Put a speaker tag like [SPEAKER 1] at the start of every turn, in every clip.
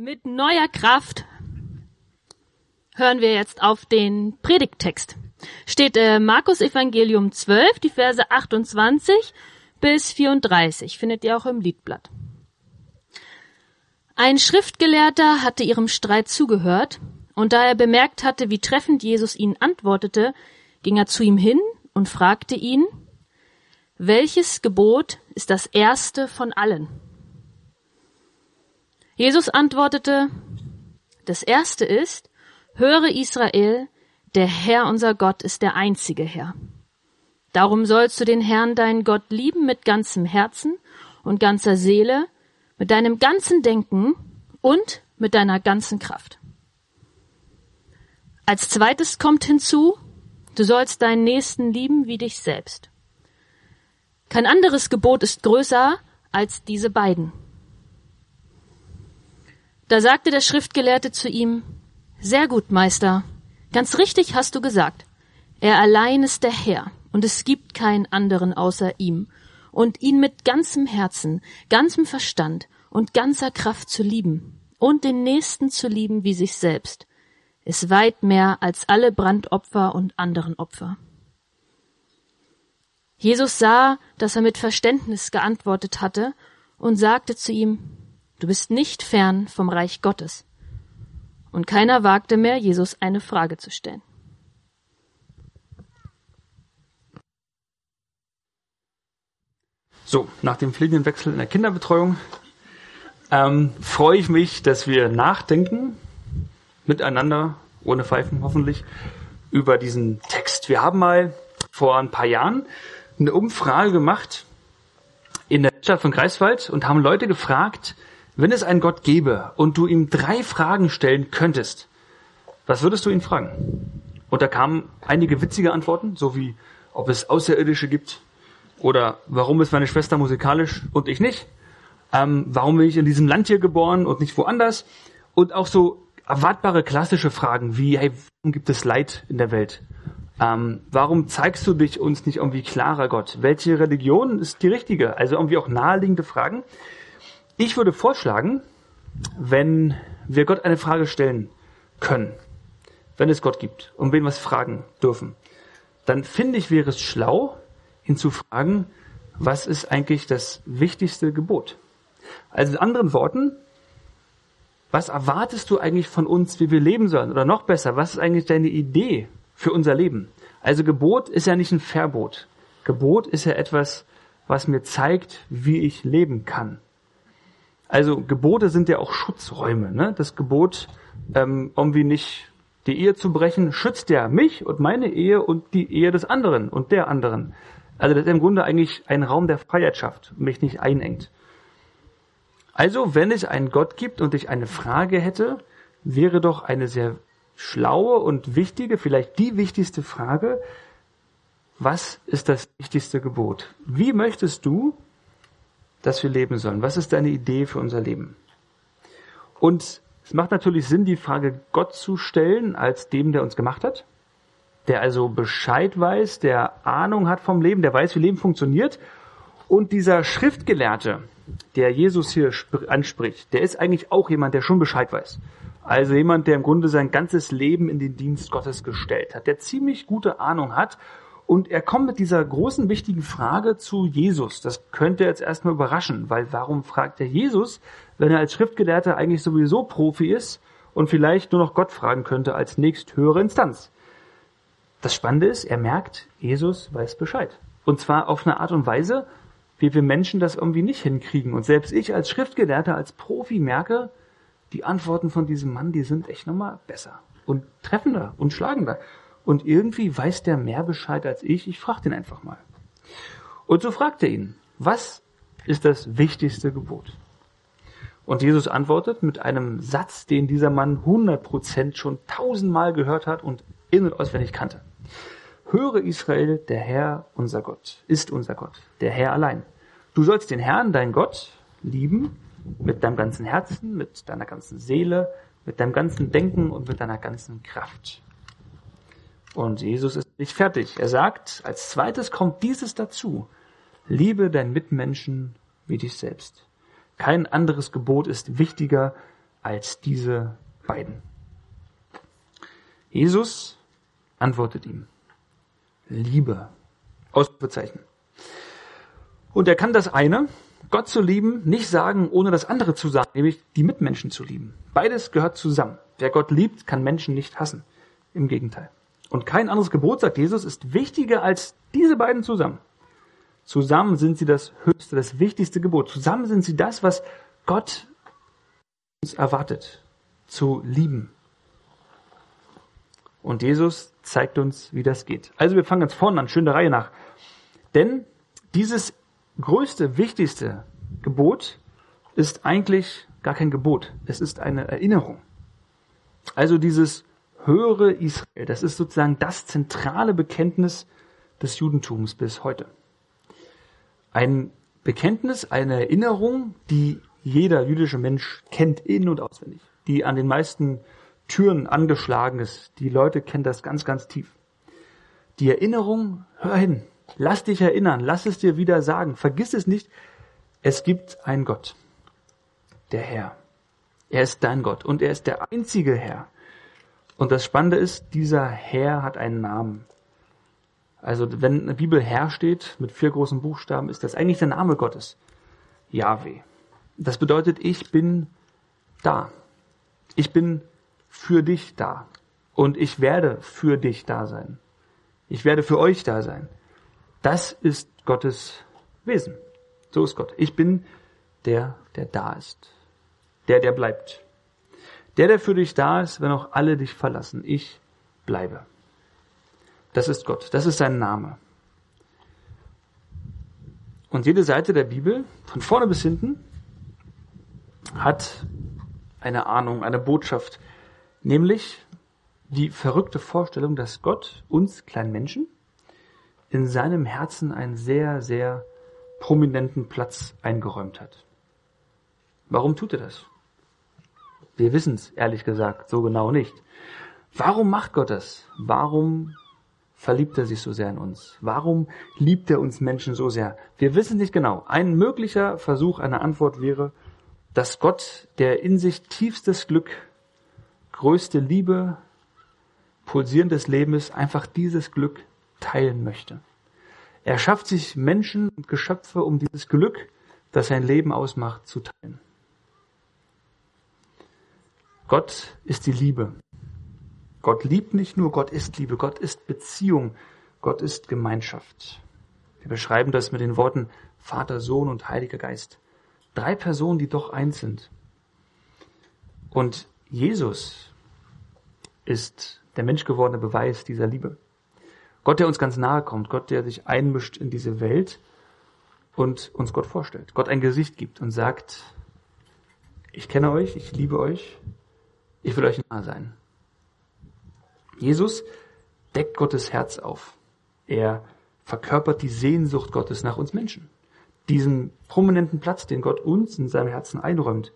[SPEAKER 1] Mit neuer Kraft hören wir jetzt auf den Predigttext. Steht äh, Markus Evangelium 12, die Verse 28 bis 34, findet ihr auch im Liedblatt. Ein Schriftgelehrter hatte ihrem Streit zugehört, und da er bemerkt hatte, wie treffend Jesus ihnen antwortete, ging er zu ihm hin und fragte ihn, welches Gebot ist das erste von allen? Jesus antwortete, das erste ist, höre Israel, der Herr unser Gott ist der einzige Herr. Darum sollst du den Herrn deinen Gott lieben mit ganzem Herzen und ganzer Seele, mit deinem ganzen Denken und mit deiner ganzen Kraft. Als zweites kommt hinzu, du sollst deinen Nächsten lieben wie dich selbst. Kein anderes Gebot ist größer als diese beiden. Da sagte der Schriftgelehrte zu ihm, Sehr gut, Meister, ganz richtig hast du gesagt. Er allein ist der Herr, und es gibt keinen anderen außer ihm, und ihn mit ganzem Herzen, ganzem Verstand und ganzer Kraft zu lieben, und den Nächsten zu lieben wie sich selbst, ist weit mehr als alle Brandopfer und anderen Opfer. Jesus sah, dass er mit Verständnis geantwortet hatte und sagte zu ihm, Du bist nicht fern vom Reich Gottes. Und keiner wagte mehr, Jesus eine Frage zu stellen.
[SPEAKER 2] So, nach dem fliegenden Wechsel in der Kinderbetreuung ähm, freue ich mich, dass wir nachdenken, miteinander, ohne Pfeifen hoffentlich, über diesen Text. Wir haben mal vor ein paar Jahren eine Umfrage gemacht in der Stadt von Greifswald und haben Leute gefragt, wenn es einen Gott gäbe und du ihm drei Fragen stellen könntest, was würdest du ihn fragen? Und da kamen einige witzige Antworten, so wie, ob es Außerirdische gibt oder warum ist meine Schwester musikalisch und ich nicht? Ähm, warum bin ich in diesem Land hier geboren und nicht woanders? Und auch so erwartbare klassische Fragen wie, hey, warum gibt es Leid in der Welt? Ähm, warum zeigst du dich uns nicht irgendwie klarer, Gott? Welche Religion ist die richtige? Also irgendwie auch naheliegende Fragen. Ich würde vorschlagen, wenn wir Gott eine Frage stellen können, wenn es Gott gibt und wen was fragen dürfen, dann finde ich, wäre es schlau, ihn zu fragen, was ist eigentlich das wichtigste Gebot? Also in anderen Worten, was erwartest du eigentlich von uns, wie wir leben sollen? Oder noch besser, was ist eigentlich deine Idee für unser Leben. Also Gebot ist ja nicht ein Verbot. Gebot ist ja etwas, was mir zeigt, wie ich leben kann. Also Gebote sind ja auch Schutzräume. Ne? Das Gebot, ähm, irgendwie nicht die Ehe zu brechen, schützt ja mich und meine Ehe und die Ehe des anderen und der anderen. Also das ist im Grunde eigentlich ein Raum der Freiheit schafft, mich nicht einengt. Also wenn es einen Gott gibt und ich eine Frage hätte, wäre doch eine sehr schlaue und wichtige, vielleicht die wichtigste Frage, was ist das wichtigste Gebot? Wie möchtest du, dass wir leben sollen? Was ist deine Idee für unser Leben? Und es macht natürlich Sinn, die Frage Gott zu stellen als dem, der uns gemacht hat, der also Bescheid weiß, der Ahnung hat vom Leben, der weiß, wie Leben funktioniert. Und dieser Schriftgelehrte, der Jesus hier anspricht, der ist eigentlich auch jemand, der schon Bescheid weiß. Also jemand, der im Grunde sein ganzes Leben in den Dienst Gottes gestellt hat, der ziemlich gute Ahnung hat. Und er kommt mit dieser großen, wichtigen Frage zu Jesus. Das könnte jetzt erstmal überraschen, weil warum fragt er Jesus, wenn er als Schriftgelehrter eigentlich sowieso Profi ist und vielleicht nur noch Gott fragen könnte als nächsthöhere Instanz? Das Spannende ist, er merkt, Jesus weiß Bescheid. Und zwar auf eine Art und Weise, wie wir Menschen das irgendwie nicht hinkriegen. Und selbst ich als Schriftgelehrter, als Profi merke, die Antworten von diesem Mann, die sind echt nochmal besser und treffender und schlagender. Und irgendwie weiß der mehr Bescheid als ich. Ich frage den einfach mal. Und so fragt er ihn, was ist das wichtigste Gebot? Und Jesus antwortet mit einem Satz, den dieser Mann 100% schon tausendmal gehört hat und in- und auswendig kannte. Höre Israel, der Herr, unser Gott, ist unser Gott, der Herr allein. Du sollst den Herrn, dein Gott, lieben mit deinem ganzen Herzen, mit deiner ganzen Seele, mit deinem ganzen Denken und mit deiner ganzen Kraft. Und Jesus ist nicht fertig. Er sagt, als zweites kommt dieses dazu. Liebe deinen Mitmenschen wie dich selbst. Kein anderes Gebot ist wichtiger als diese beiden. Jesus antwortet ihm. Liebe. Ausrufezeichen. Und er kann das eine, Gott zu lieben, nicht sagen, ohne das andere zu sagen, nämlich die Mitmenschen zu lieben. Beides gehört zusammen. Wer Gott liebt, kann Menschen nicht hassen. Im Gegenteil. Und kein anderes Gebot, sagt Jesus, ist wichtiger als diese beiden zusammen. Zusammen sind sie das höchste, das wichtigste Gebot. Zusammen sind sie das, was Gott uns erwartet, zu lieben. Und Jesus zeigt uns, wie das geht. Also wir fangen ganz vorne an, schön der Reihe nach. Denn dieses größte, wichtigste Gebot ist eigentlich gar kein Gebot. Es ist eine Erinnerung. Also dieses höhere Israel, das ist sozusagen das zentrale Bekenntnis des Judentums bis heute. Ein Bekenntnis, eine Erinnerung, die jeder jüdische Mensch kennt in und auswendig, die an den meisten Türen angeschlagen ist. Die Leute kennen das ganz, ganz tief. Die Erinnerung, hör hin, lass dich erinnern, lass es dir wieder sagen, vergiss es nicht, es gibt einen Gott, der Herr. Er ist dein Gott und er ist der einzige Herr. Und das Spannende ist, dieser Herr hat einen Namen. Also wenn eine Bibel Herr steht mit vier großen Buchstaben, ist das eigentlich der Name Gottes. Yahweh. Das bedeutet, ich bin da. Ich bin für dich da. Und ich werde für dich da sein. Ich werde für euch da sein. Das ist Gottes Wesen. So ist Gott. Ich bin der, der da ist. Der, der bleibt. Der, der für dich da ist, wenn auch alle dich verlassen. Ich bleibe. Das ist Gott. Das ist sein Name. Und jede Seite der Bibel, von vorne bis hinten, hat eine Ahnung, eine Botschaft, nämlich die verrückte Vorstellung, dass Gott uns kleinen Menschen in seinem Herzen einen sehr, sehr prominenten Platz eingeräumt hat. Warum tut er das? Wir wissen es, ehrlich gesagt, so genau nicht. Warum macht Gott das? Warum verliebt er sich so sehr in uns? Warum liebt er uns Menschen so sehr? Wir wissen nicht genau. Ein möglicher Versuch einer Antwort wäre, dass Gott, der in sich tiefstes Glück, größte Liebe, pulsierendes Leben ist, einfach dieses Glück teilen möchte. Er schafft sich Menschen und Geschöpfe, um dieses Glück, das sein Leben ausmacht, zu teilen. Gott ist die Liebe. Gott liebt nicht nur, Gott ist Liebe, Gott ist Beziehung, Gott ist Gemeinschaft. Wir beschreiben das mit den Worten Vater, Sohn und Heiliger Geist. Drei Personen, die doch eins sind. Und Jesus ist der menschgewordene Beweis dieser Liebe. Gott, der uns ganz nahe kommt, Gott, der sich einmischt in diese Welt und uns Gott vorstellt. Gott ein Gesicht gibt und sagt, ich kenne euch, ich liebe euch, ich will euch nahe sein. Jesus deckt Gottes Herz auf. Er verkörpert die Sehnsucht Gottes nach uns Menschen. Diesen prominenten Platz, den Gott uns in seinem Herzen einräumt.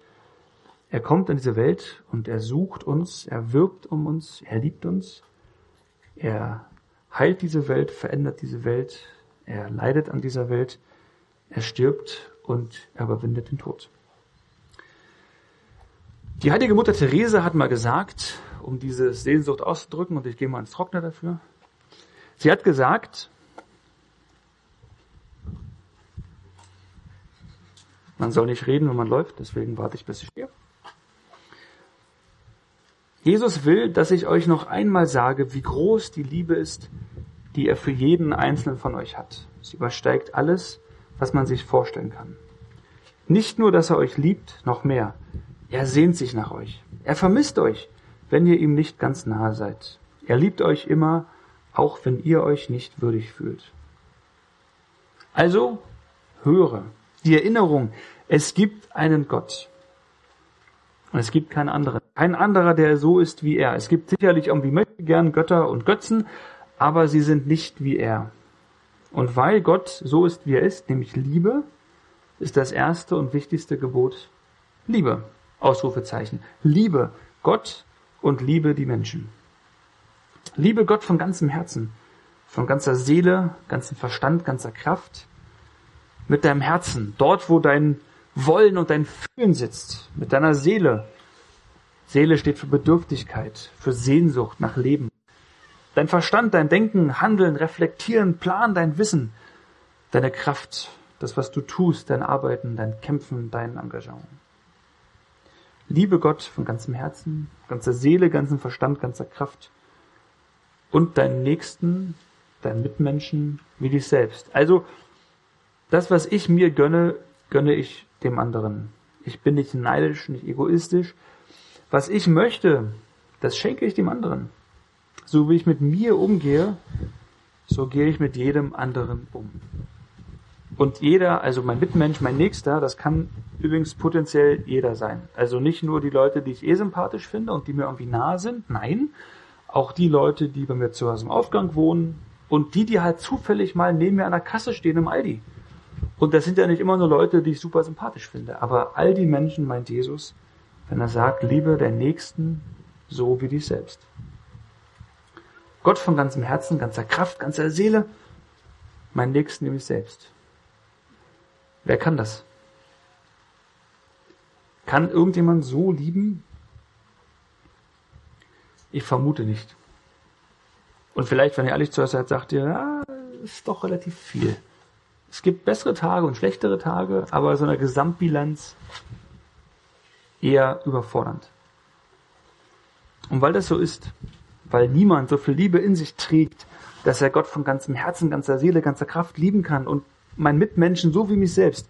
[SPEAKER 2] Er kommt in diese Welt und er sucht uns, er wirbt um uns, er liebt uns. Er heilt diese Welt, verändert diese Welt, er leidet an dieser Welt, er stirbt und er überwindet den Tod. Die heilige Mutter Therese hat mal gesagt, um diese Sehnsucht auszudrücken, und ich gehe mal ins Trockner dafür. Sie hat gesagt, man soll nicht reden, wenn man läuft, deswegen warte ich, bis ich stehe. Jesus will, dass ich euch noch einmal sage, wie groß die Liebe ist, die er für jeden einzelnen von euch hat. Sie übersteigt alles, was man sich vorstellen kann. Nicht nur, dass er euch liebt, noch mehr. Er sehnt sich nach euch. Er vermisst euch wenn ihr ihm nicht ganz nahe seid. Er liebt euch immer, auch wenn ihr euch nicht würdig fühlt. Also höre die Erinnerung, es gibt einen Gott. Und es gibt keinen anderen. Kein anderer, der so ist wie er. Es gibt sicherlich irgendwie möchte gern Götter und Götzen, aber sie sind nicht wie er. Und weil Gott so ist, wie er ist, nämlich Liebe, ist das erste und wichtigste Gebot Liebe. Ausrufezeichen. Liebe. Gott und liebe die Menschen. Liebe Gott von ganzem Herzen, von ganzer Seele, ganzem Verstand, ganzer Kraft, mit deinem Herzen, dort wo dein Wollen und dein Fühlen sitzt, mit deiner Seele, Seele steht für Bedürftigkeit, für Sehnsucht nach Leben. Dein Verstand, dein Denken, Handeln, Reflektieren, Plan, dein Wissen, deine Kraft, das, was du tust, dein Arbeiten, dein Kämpfen, dein Engagement. Liebe Gott von ganzem Herzen, ganzer Seele, ganzem Verstand, ganzer Kraft und deinen Nächsten, deinen Mitmenschen wie dich selbst. Also das, was ich mir gönne, gönne ich dem anderen. Ich bin nicht neidisch, nicht egoistisch. Was ich möchte, das schenke ich dem anderen. So wie ich mit mir umgehe, so gehe ich mit jedem anderen um. Und jeder, also mein Mitmensch, mein Nächster, das kann übrigens potenziell jeder sein. Also nicht nur die Leute, die ich eh sympathisch finde und die mir irgendwie nahe sind, nein, auch die Leute, die bei mir zu Hause im Aufgang wohnen und die, die halt zufällig mal neben mir an der Kasse stehen im Aldi. Und das sind ja nicht immer nur Leute, die ich super sympathisch finde. Aber all die Menschen meint Jesus, wenn er sagt, liebe der Nächsten so wie dich selbst. Gott von ganzem Herzen, ganzer Kraft, ganzer Seele, mein Nächsten nämlich selbst. Wer kann das? Kann irgendjemand so lieben? Ich vermute nicht. Und vielleicht, wenn ihr ehrlich zu euch seid, sagt ihr, ja, ist doch relativ viel. Es gibt bessere Tage und schlechtere Tage, aber so eine Gesamtbilanz eher überfordernd. Und weil das so ist, weil niemand so viel Liebe in sich trägt, dass er Gott von ganzem Herzen, ganzer Seele, ganzer Kraft lieben kann und meinen Mitmenschen so wie mich selbst,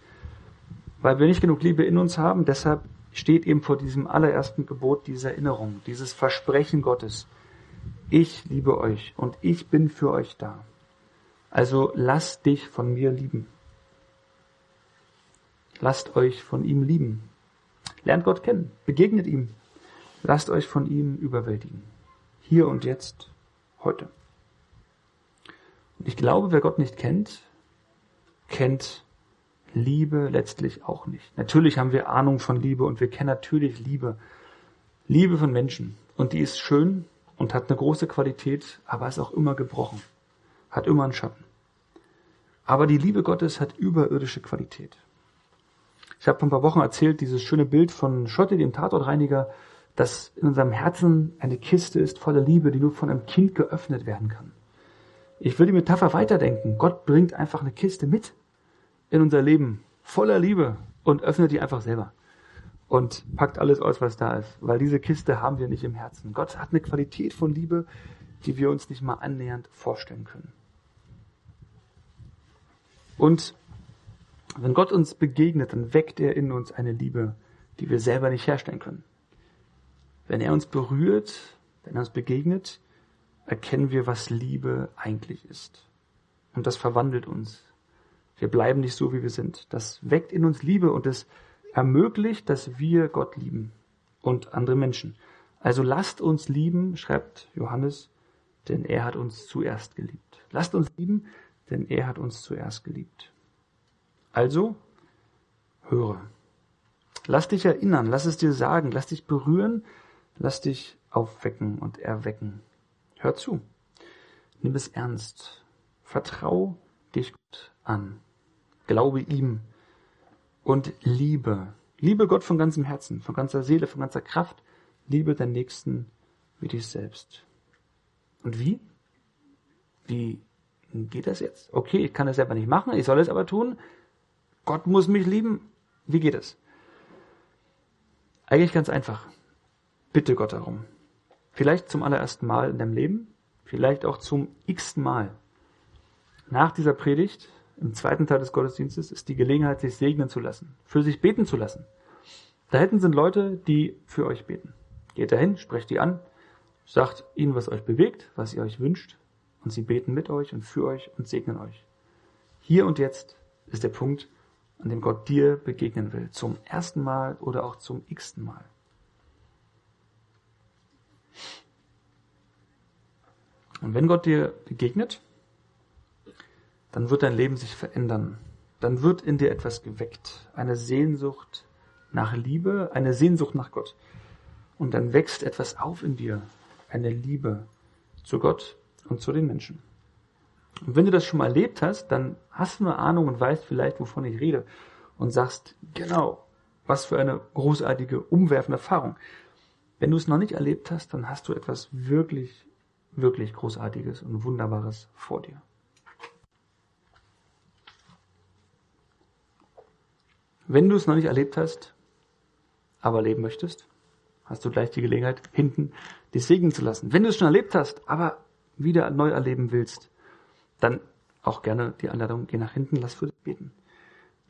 [SPEAKER 2] weil wir nicht genug Liebe in uns haben, deshalb steht eben vor diesem allerersten Gebot diese Erinnerung, dieses Versprechen Gottes. Ich liebe euch und ich bin für euch da. Also lasst dich von mir lieben. Lasst euch von ihm lieben. Lernt Gott kennen, begegnet ihm. Lasst euch von ihm überwältigen. Hier und jetzt, heute. Und ich glaube, wer Gott nicht kennt, kennt Liebe letztlich auch nicht. Natürlich haben wir Ahnung von Liebe und wir kennen natürlich Liebe. Liebe von Menschen. Und die ist schön und hat eine große Qualität, aber ist auch immer gebrochen hat immer einen Schatten. Aber die Liebe Gottes hat überirdische Qualität. Ich habe vor ein paar Wochen erzählt, dieses schöne Bild von Schotti, dem Tatortreiniger, dass in unserem Herzen eine Kiste ist voller Liebe, die nur von einem Kind geöffnet werden kann. Ich will die Metapher weiterdenken. Gott bringt einfach eine Kiste mit in unser Leben, voller Liebe und öffnet die einfach selber. Und packt alles aus, was da ist. Weil diese Kiste haben wir nicht im Herzen. Gott hat eine Qualität von Liebe, die wir uns nicht mal annähernd vorstellen können. Und wenn Gott uns begegnet, dann weckt er in uns eine Liebe, die wir selber nicht herstellen können. Wenn er uns berührt, wenn er uns begegnet, erkennen wir, was Liebe eigentlich ist. Und das verwandelt uns. Wir bleiben nicht so, wie wir sind. Das weckt in uns Liebe und es ermöglicht, dass wir Gott lieben und andere Menschen. Also lasst uns lieben, schreibt Johannes, denn er hat uns zuerst geliebt. Lasst uns lieben, denn er hat uns zuerst geliebt. Also, höre. Lass dich erinnern, lass es dir sagen, lass dich berühren, lass dich aufwecken und erwecken. Hör zu. Nimm es ernst. Vertrau dich Gott an. Glaube ihm und liebe. Liebe Gott von ganzem Herzen, von ganzer Seele, von ganzer Kraft. Liebe deinen Nächsten wie dich selbst. Und wie? Wie geht das jetzt? Okay, ich kann es selber nicht machen, ich soll es aber tun. Gott muss mich lieben. Wie geht es? Eigentlich ganz einfach. Bitte Gott darum. Vielleicht zum allerersten Mal in deinem Leben, vielleicht auch zum x-ten Mal. Nach dieser Predigt, im zweiten Teil des Gottesdienstes, ist die Gelegenheit, sich segnen zu lassen, für sich beten zu lassen. Da hinten sind Leute, die für euch beten. Geht dahin, sprecht die an, sagt ihnen, was euch bewegt, was ihr euch wünscht, und sie beten mit euch und für euch und segnen euch. Hier und jetzt ist der Punkt, an dem Gott dir begegnen will, zum ersten Mal oder auch zum x-ten Mal. Und wenn Gott dir begegnet, dann wird dein Leben sich verändern. Dann wird in dir etwas geweckt. Eine Sehnsucht nach Liebe, eine Sehnsucht nach Gott. Und dann wächst etwas auf in dir. Eine Liebe zu Gott und zu den Menschen. Und wenn du das schon mal erlebt hast, dann hast du eine Ahnung und weißt vielleicht, wovon ich rede und sagst, genau, was für eine großartige, umwerfende Erfahrung. Wenn du es noch nicht erlebt hast, dann hast du etwas wirklich, wirklich Großartiges und Wunderbares vor dir. Wenn du es noch nicht erlebt hast, aber erleben möchtest, hast du gleich die Gelegenheit, hinten dich segnen zu lassen. Wenn du es schon erlebt hast, aber wieder neu erleben willst, dann auch gerne die Einladung, geh nach hinten, lass für dich beten.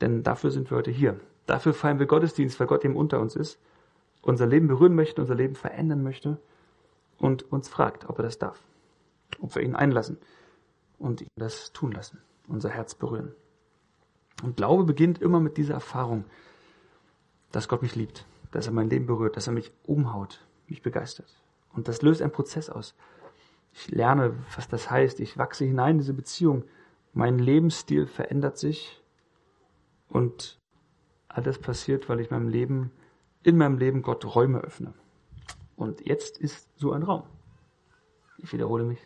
[SPEAKER 2] Denn dafür sind wir heute hier. Dafür feiern wir Gottesdienst, weil Gott eben unter uns ist, unser Leben berühren möchte, unser Leben verändern möchte und uns fragt, ob er das darf. Ob wir ihn einlassen und ihn das tun lassen, unser Herz berühren. Und Glaube beginnt immer mit dieser Erfahrung, dass Gott mich liebt, dass er mein Leben berührt, dass er mich umhaut, mich begeistert. Und das löst einen Prozess aus. Ich lerne, was das heißt. Ich wachse hinein in diese Beziehung. Mein Lebensstil verändert sich. Und alles passiert, weil ich meinem Leben, in meinem Leben Gott Räume öffne. Und jetzt ist so ein Raum. Ich wiederhole mich.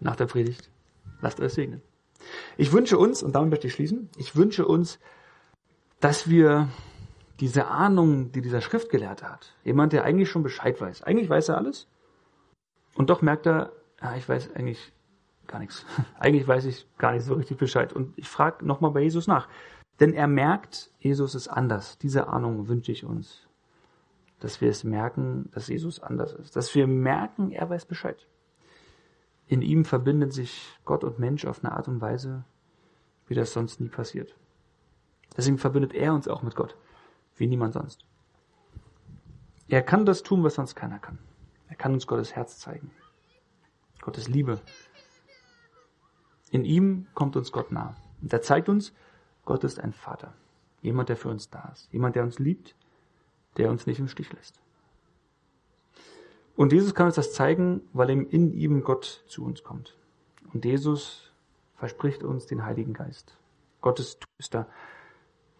[SPEAKER 2] Nach der Predigt. Lasst euch segnen. Ich wünsche uns, und damit möchte ich schließen, ich wünsche uns, dass wir diese Ahnung, die dieser Schriftgelehrte hat, jemand, der eigentlich schon Bescheid weiß, eigentlich weiß er alles, und doch merkt er, ja, ich weiß eigentlich gar nichts. eigentlich weiß ich gar nicht so richtig Bescheid. Und ich frage nochmal bei Jesus nach. Denn er merkt, Jesus ist anders. Diese Ahnung wünsche ich uns. Dass wir es merken, dass Jesus anders ist. Dass wir merken, er weiß Bescheid. In ihm verbindet sich Gott und Mensch auf eine Art und Weise, wie das sonst nie passiert. Deswegen verbindet er uns auch mit Gott, wie niemand sonst. Er kann das tun, was sonst keiner kann. Er kann uns Gottes Herz zeigen. Gottes Liebe. In ihm kommt uns Gott nah. Und er zeigt uns, Gott ist ein Vater. Jemand, der für uns da ist. Jemand, der uns liebt, der uns nicht im Stich lässt. Und Jesus kann uns das zeigen, weil ihm in ihm Gott zu uns kommt. Und Jesus verspricht uns den Heiligen Geist. Gottes Tröster,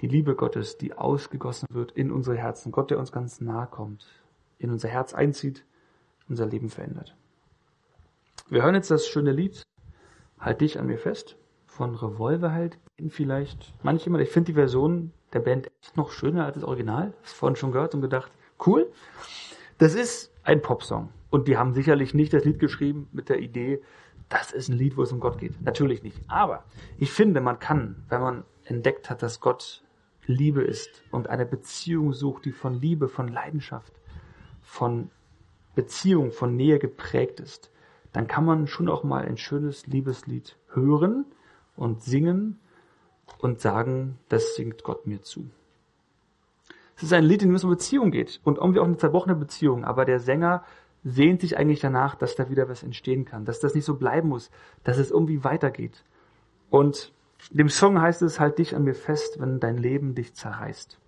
[SPEAKER 2] die Liebe Gottes, die ausgegossen wird in unsere Herzen. Gott, der uns ganz nahe kommt, in unser Herz einzieht, unser Leben verändert. Wir hören jetzt das schöne Lied Halt dich an mir fest von Revolverheld. Vielleicht manche ich finde die Version der Band echt noch schöner als das Original. Das vorhin schon gehört und gedacht, cool. Das ist ein Popsong. Und die haben sicherlich nicht das Lied geschrieben mit der Idee, das ist ein Lied, wo es um Gott geht. Natürlich nicht. Aber ich finde, man kann, wenn man entdeckt hat, dass Gott Liebe ist und eine Beziehung sucht, die von Liebe, von Leidenschaft, von Beziehung, von Nähe geprägt ist, dann kann man schon auch mal ein schönes Liebeslied hören und singen und sagen, das singt Gott mir zu. Es ist ein Lied, in dem es um Beziehung geht und irgendwie auch eine zerbrochene Beziehung, aber der Sänger sehnt sich eigentlich danach, dass da wieder was entstehen kann, dass das nicht so bleiben muss, dass es irgendwie weitergeht. Und dem Song heißt es, halt dich an mir fest, wenn dein Leben dich zerreißt.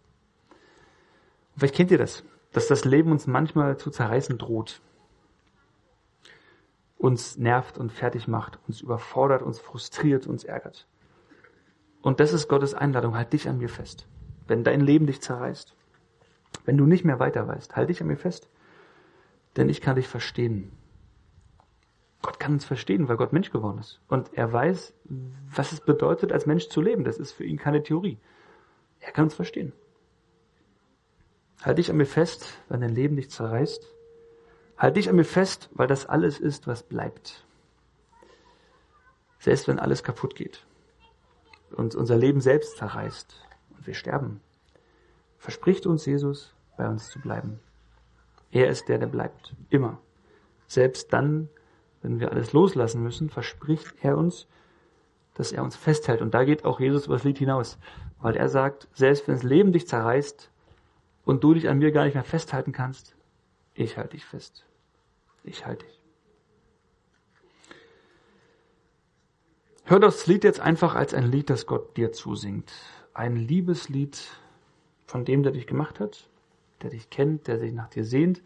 [SPEAKER 2] Und vielleicht kennt ihr das dass das Leben uns manchmal zu zerreißen droht, uns nervt und fertig macht, uns überfordert, uns frustriert, uns ärgert. Und das ist Gottes Einladung, halt dich an mir fest. Wenn dein Leben dich zerreißt, wenn du nicht mehr weiter weißt, halt dich an mir fest, denn ich kann dich verstehen. Gott kann uns verstehen, weil Gott Mensch geworden ist. Und er weiß, was es bedeutet, als Mensch zu leben. Das ist für ihn keine Theorie. Er kann uns verstehen. Halt dich an mir fest, wenn dein Leben dich zerreißt. Halt dich an mir fest, weil das alles ist, was bleibt. Selbst wenn alles kaputt geht und unser Leben selbst zerreißt wir sterben, verspricht uns Jesus, bei uns zu bleiben. Er ist der, der bleibt. Immer. Selbst dann, wenn wir alles loslassen müssen, verspricht er uns, dass er uns festhält. Und da geht auch Jesus über das Lied hinaus. Weil er sagt, selbst wenn das Leben dich zerreißt, und du dich an mir gar nicht mehr festhalten kannst, ich halte dich fest. Ich halte dich. Hör das Lied jetzt einfach als ein Lied, das Gott dir zusingt. Ein Liebeslied von dem, der dich gemacht hat, der dich kennt, der sich nach dir sehnt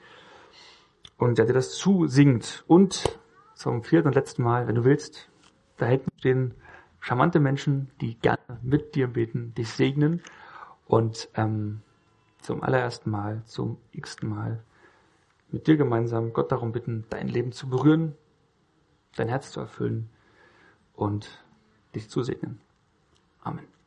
[SPEAKER 2] und der dir das zusingt. Und zum vierten und letzten Mal, wenn du willst, da hinten stehen charmante Menschen, die gerne mit dir beten, dich segnen und ähm, zum allerersten Mal, zum x-ten Mal mit dir gemeinsam Gott darum bitten, dein Leben zu berühren, dein Herz zu erfüllen und dich zu segnen. Amen.